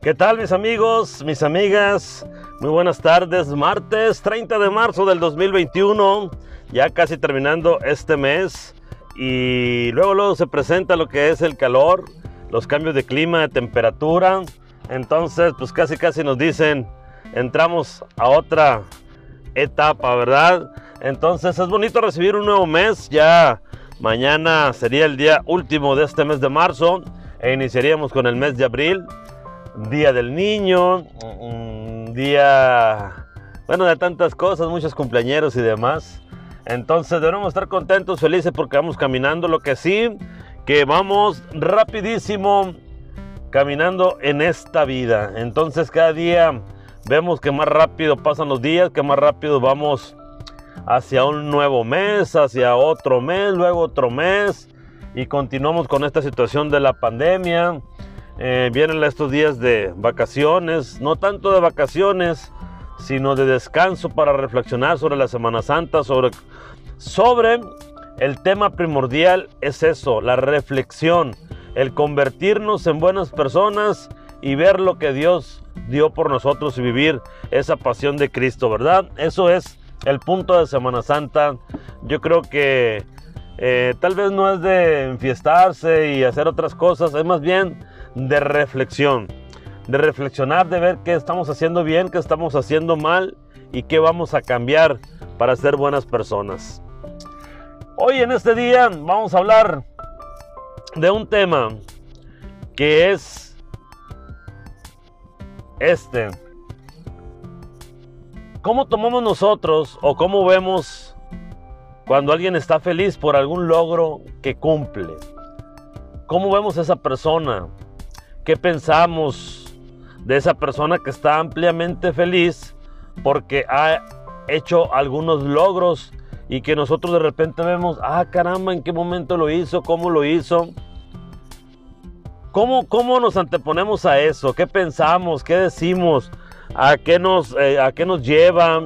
¿Qué tal mis amigos, mis amigas? Muy buenas tardes, martes 30 de marzo del 2021, ya casi terminando este mes y luego luego se presenta lo que es el calor, los cambios de clima, de temperatura, entonces pues casi casi nos dicen entramos a otra etapa, ¿verdad? Entonces es bonito recibir un nuevo mes, ya mañana sería el día último de este mes de marzo e iniciaríamos con el mes de abril, Día del Niño, día, bueno, de tantas cosas, muchos cumpleañeros y demás. Entonces debemos estar contentos, felices porque vamos caminando, lo que sí, que vamos rapidísimo caminando en esta vida. Entonces cada día vemos que más rápido pasan los días, que más rápido vamos hacia un nuevo mes, hacia otro mes, luego otro mes y continuamos con esta situación de la pandemia. Eh, vienen estos días de vacaciones, no tanto de vacaciones, sino de descanso para reflexionar sobre la Semana Santa, sobre, sobre el tema primordial es eso, la reflexión, el convertirnos en buenas personas y ver lo que Dios dio por nosotros y vivir esa pasión de Cristo, ¿verdad? Eso es el punto de Semana Santa. Yo creo que eh, tal vez no es de enfiestarse y hacer otras cosas, es más bien de reflexión, de reflexionar, de ver qué estamos haciendo bien, qué estamos haciendo mal y qué vamos a cambiar para ser buenas personas. Hoy en este día vamos a hablar de un tema que es este. ¿Cómo tomamos nosotros o cómo vemos cuando alguien está feliz por algún logro que cumple? ¿Cómo vemos a esa persona? ¿Qué pensamos de esa persona que está ampliamente feliz porque ha hecho algunos logros y que nosotros de repente vemos, ah caramba, ¿en qué momento lo hizo? ¿Cómo lo hizo? ¿Cómo, cómo nos anteponemos a eso? ¿Qué pensamos? ¿Qué decimos? ¿A qué nos, eh, a qué nos lleva?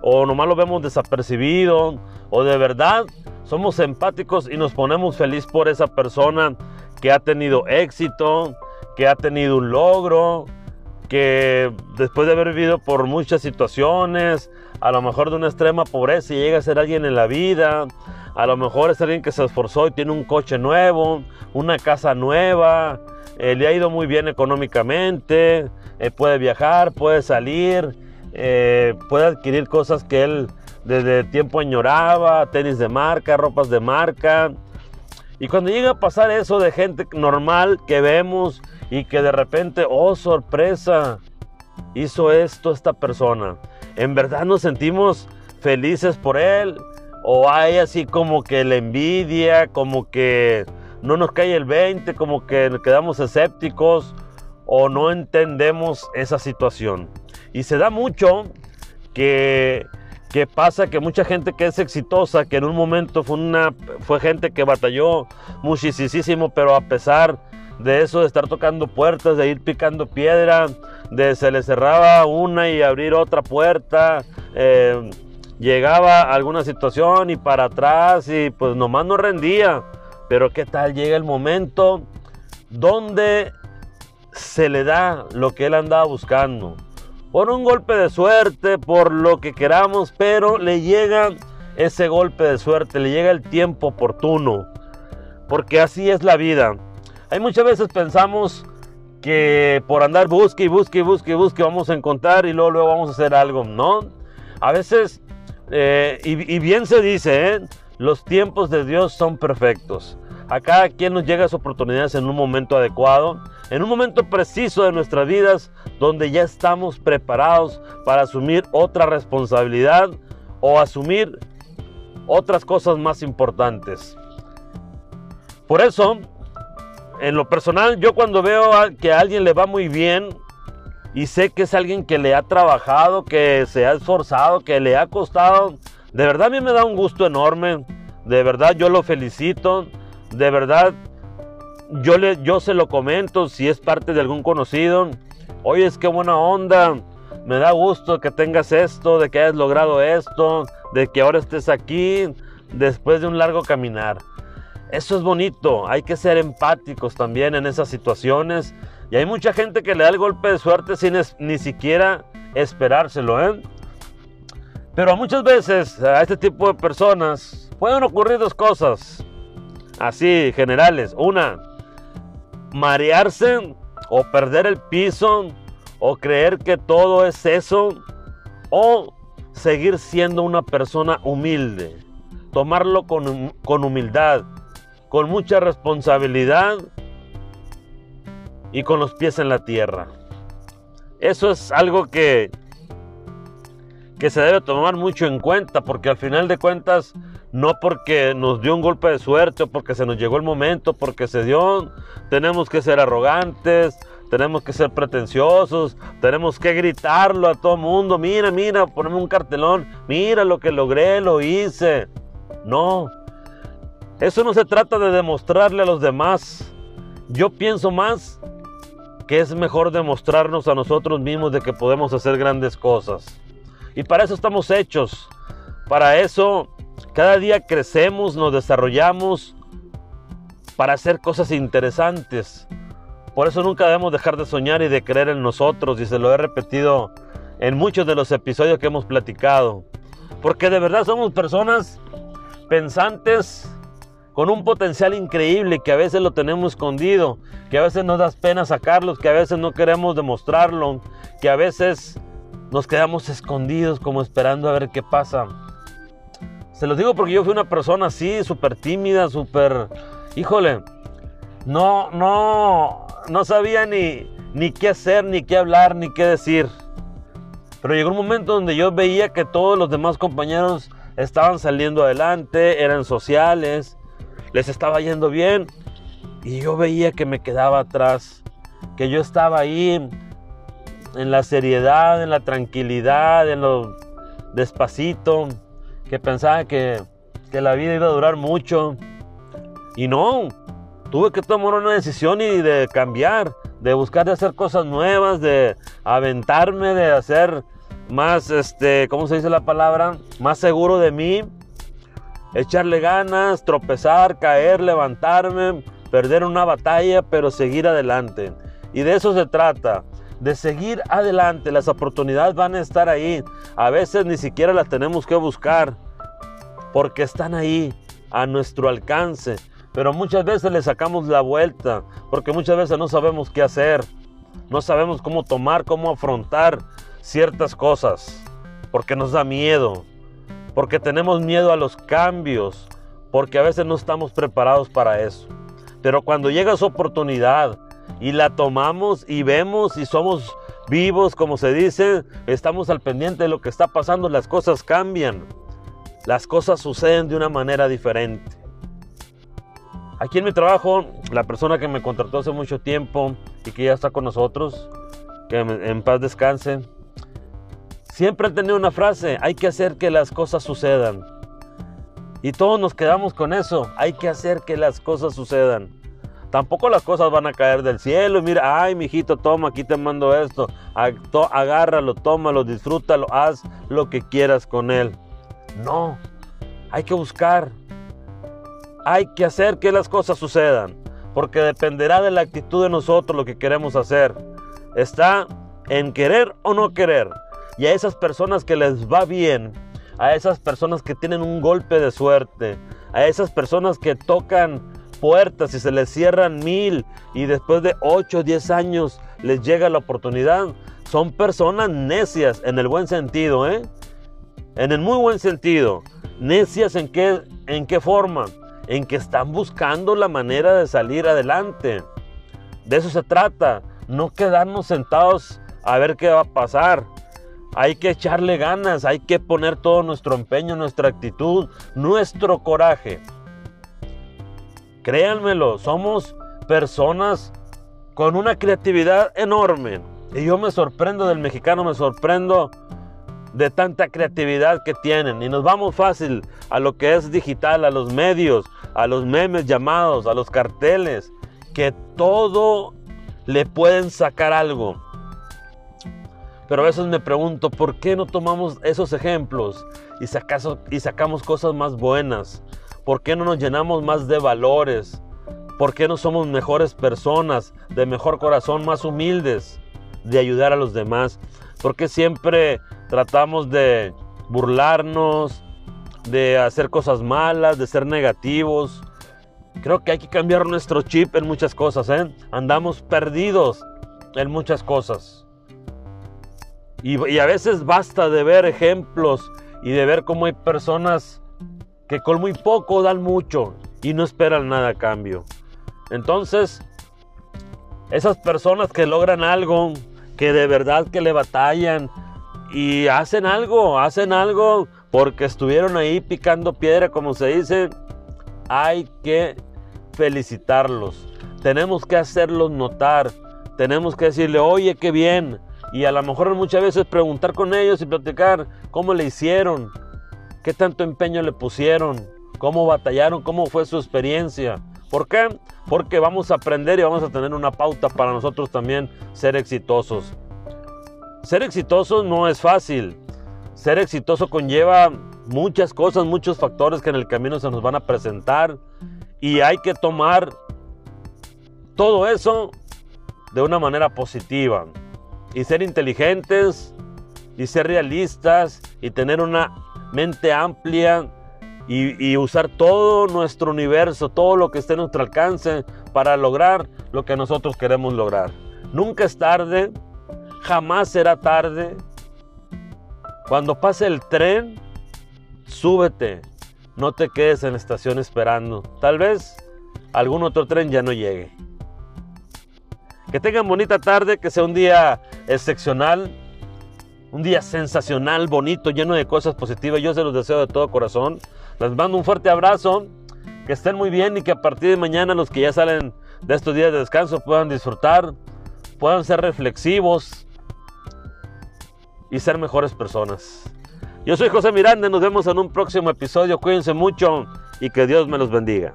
¿O nomás lo vemos desapercibido? ¿O de verdad somos empáticos y nos ponemos feliz por esa persona que ha tenido éxito, que ha tenido un logro, que después de haber vivido por muchas situaciones, a lo mejor de una extrema pobreza y llega a ser alguien en la vida, a lo mejor es alguien que se esforzó y tiene un coche nuevo, una casa nueva, eh, le ha ido muy bien económicamente, eh, puede viajar, puede salir, eh, puede adquirir cosas que él desde tiempo añoraba, tenis de marca, ropas de marca. Y cuando llega a pasar eso de gente normal que vemos y que de repente, oh sorpresa, hizo esto esta persona. En verdad nos sentimos felices por él. O hay así como que la envidia, como que no nos cae el 20, como que quedamos escépticos o no entendemos esa situación. Y se da mucho que, que pasa que mucha gente que es exitosa, que en un momento fue, una, fue gente que batalló muchísimo, pero a pesar de eso de estar tocando puertas, de ir picando piedra, de se le cerraba una y abrir otra puerta, eh, llegaba a alguna situación y para atrás y pues nomás no rendía. Pero qué tal llega el momento donde se le da lo que él andaba buscando. Por un golpe de suerte, por lo que queramos, pero le llega ese golpe de suerte, le llega el tiempo oportuno. Porque así es la vida. Hay muchas veces pensamos que por andar busque y busque y busque y busque vamos a encontrar y luego, luego vamos a hacer algo, ¿no? A veces, eh, y, bien se dice, ¿eh? los tiempos de Dios son perfectos. A cada quien nos llega su oportunidades en un momento adecuado, en un momento preciso de nuestras vidas, donde ya estamos preparados para asumir otra responsabilidad o asumir otras cosas más importantes. Por eso, en lo personal, yo cuando veo que a alguien le va muy bien y sé que es alguien que le ha trabajado, que se ha esforzado, que le ha costado, de verdad a mí me da un gusto enorme. De verdad yo lo felicito. De verdad yo, le, yo se lo comento si es parte de algún conocido. Oye, es que buena onda. Me da gusto que tengas esto, de que hayas logrado esto, de que ahora estés aquí después de un largo caminar. Eso es bonito, hay que ser empáticos también en esas situaciones Y hay mucha gente que le da el golpe de suerte sin ni siquiera esperárselo, ¿eh? Pero muchas veces a este tipo de personas pueden ocurrir dos cosas, así generales. Una, marearse o perder el piso o creer que todo es eso o seguir siendo una persona humilde, tomarlo con, con humildad, con mucha responsabilidad y con los pies en la tierra. Eso es algo que, que se debe tomar mucho en cuenta, porque al final de cuentas, no porque nos dio un golpe de suerte o porque se nos llegó el momento, porque se dio, tenemos que ser arrogantes, tenemos que ser pretenciosos, tenemos que gritarlo a todo mundo, mira, mira, poneme un cartelón, mira lo que logré, lo hice. No, eso no se trata de demostrarle a los demás. Yo pienso más que es mejor demostrarnos a nosotros mismos de que podemos hacer grandes cosas. Y para eso estamos hechos. Para eso cada día crecemos, nos desarrollamos para hacer cosas interesantes. Por eso nunca debemos dejar de soñar y de creer en nosotros. Y se lo he repetido en muchos de los episodios que hemos platicado. Porque de verdad somos personas pensantes con un potencial increíble que a veces lo tenemos escondido, que a veces nos da pena sacarlos, que a veces no queremos demostrarlo, que a veces nos quedamos escondidos como esperando a ver qué pasa. Se los digo porque yo fui una persona así, súper tímida, súper... Híjole, no, no, no sabía ni, ni qué hacer, ni qué hablar, ni qué decir. Pero llegó un momento donde yo veía que todos los demás compañeros estaban saliendo adelante, eran sociales, les estaba yendo bien y yo veía que me quedaba atrás, que yo estaba ahí en la seriedad, en la tranquilidad, en lo despacito, que pensaba que, que la vida iba a durar mucho. Y no, tuve que tomar una decisión y de cambiar, de buscar de hacer cosas nuevas, de aventarme, de hacer más, este, ¿cómo se dice la palabra? Más seguro de mí echarle ganas, tropezar, caer, levantarme, perder una batalla, pero seguir adelante. Y de eso se trata, de seguir adelante. Las oportunidades van a estar ahí. A veces ni siquiera las tenemos que buscar, porque están ahí, a nuestro alcance. Pero muchas veces le sacamos la vuelta, porque muchas veces no sabemos qué hacer. No sabemos cómo tomar, cómo afrontar ciertas cosas, porque nos da miedo porque tenemos miedo a los cambios, porque a veces no estamos preparados para eso. Pero cuando llega esa oportunidad y la tomamos y vemos y somos vivos, como se dice, estamos al pendiente de lo que está pasando, las cosas cambian, las cosas suceden de una manera diferente. Aquí en mi trabajo, la persona que me contrató hace mucho tiempo y que ya está con nosotros, que en paz descanse, Siempre he tenido una frase, hay que hacer que las cosas sucedan. Y todos nos quedamos con eso, hay que hacer que las cosas sucedan. Tampoco las cosas van a caer del cielo. Mira, ay, mijito, toma, aquí te mando esto. Agárralo, tómalo, disfrútalo, haz lo que quieras con él. No, hay que buscar. Hay que hacer que las cosas sucedan. Porque dependerá de la actitud de nosotros lo que queremos hacer. Está en querer o no querer. Y a esas personas que les va bien, a esas personas que tienen un golpe de suerte, a esas personas que tocan puertas y se les cierran mil y después de 8 o 10 años les llega la oportunidad, son personas necias en el buen sentido, ¿eh? En el muy buen sentido. Necias en qué, en qué forma? En que están buscando la manera de salir adelante. De eso se trata. No quedarnos sentados a ver qué va a pasar. Hay que echarle ganas, hay que poner todo nuestro empeño, nuestra actitud, nuestro coraje. Créanmelo, somos personas con una creatividad enorme. Y yo me sorprendo del mexicano, me sorprendo de tanta creatividad que tienen. Y nos vamos fácil a lo que es digital, a los medios, a los memes llamados, a los carteles, que todo le pueden sacar algo. Pero a veces me pregunto, ¿por qué no tomamos esos ejemplos y, y sacamos cosas más buenas? ¿Por qué no nos llenamos más de valores? ¿Por qué no somos mejores personas, de mejor corazón, más humildes, de ayudar a los demás? ¿Por qué siempre tratamos de burlarnos, de hacer cosas malas, de ser negativos? Creo que hay que cambiar nuestro chip en muchas cosas, ¿eh? Andamos perdidos en muchas cosas. Y, a veces basta de ver ejemplos y de ver cómo hay personas que con muy poco dan mucho y no esperan nada a cambio. Entonces, esas personas que logran algo, que de verdad que le batallan y hacen algo, hacen algo porque estuvieron ahí picando piedra, como se dice, hay que felicitarlos. Tenemos que hacerlos notar. Tenemos que decirle, oye, qué bien. Y a lo mejor muchas veces preguntar con ellos y platicar cómo le hicieron, qué tanto empeño le pusieron, cómo batallaron, cómo fue su experiencia. ¿Por qué? Porque vamos a aprender y vamos a tener una pauta para nosotros también ser exitosos. Ser exitoso no es fácil. Ser exitoso conlleva muchas cosas, muchos factores que en el camino se nos van a presentar y hay que tomar todo eso de una manera positiva y ser inteligentes y ser realistas y tener una mente amplia y, usar todo nuestro universo, todo lo que esté a nuestro alcance para lograr lo que nosotros queremos lograr. Nunca es tarde, jamás será tarde. Cuando pase el tren, súbete, no te quedes en la estación esperando. Tal vez algún otro tren ya no llegue. Que tengan bonita tarde, que sea un día excepcional, un día sensacional, bonito, lleno de cosas positivas. Yo se los deseo de todo corazón. Les mando un fuerte abrazo, que estén muy bien y que a partir de mañana los que ya salen de estos días de descanso puedan disfrutar, puedan ser reflexivos y ser mejores personas. Yo soy José Miranda, nos vemos en un próximo episodio, cuídense mucho y que Dios me los bendiga.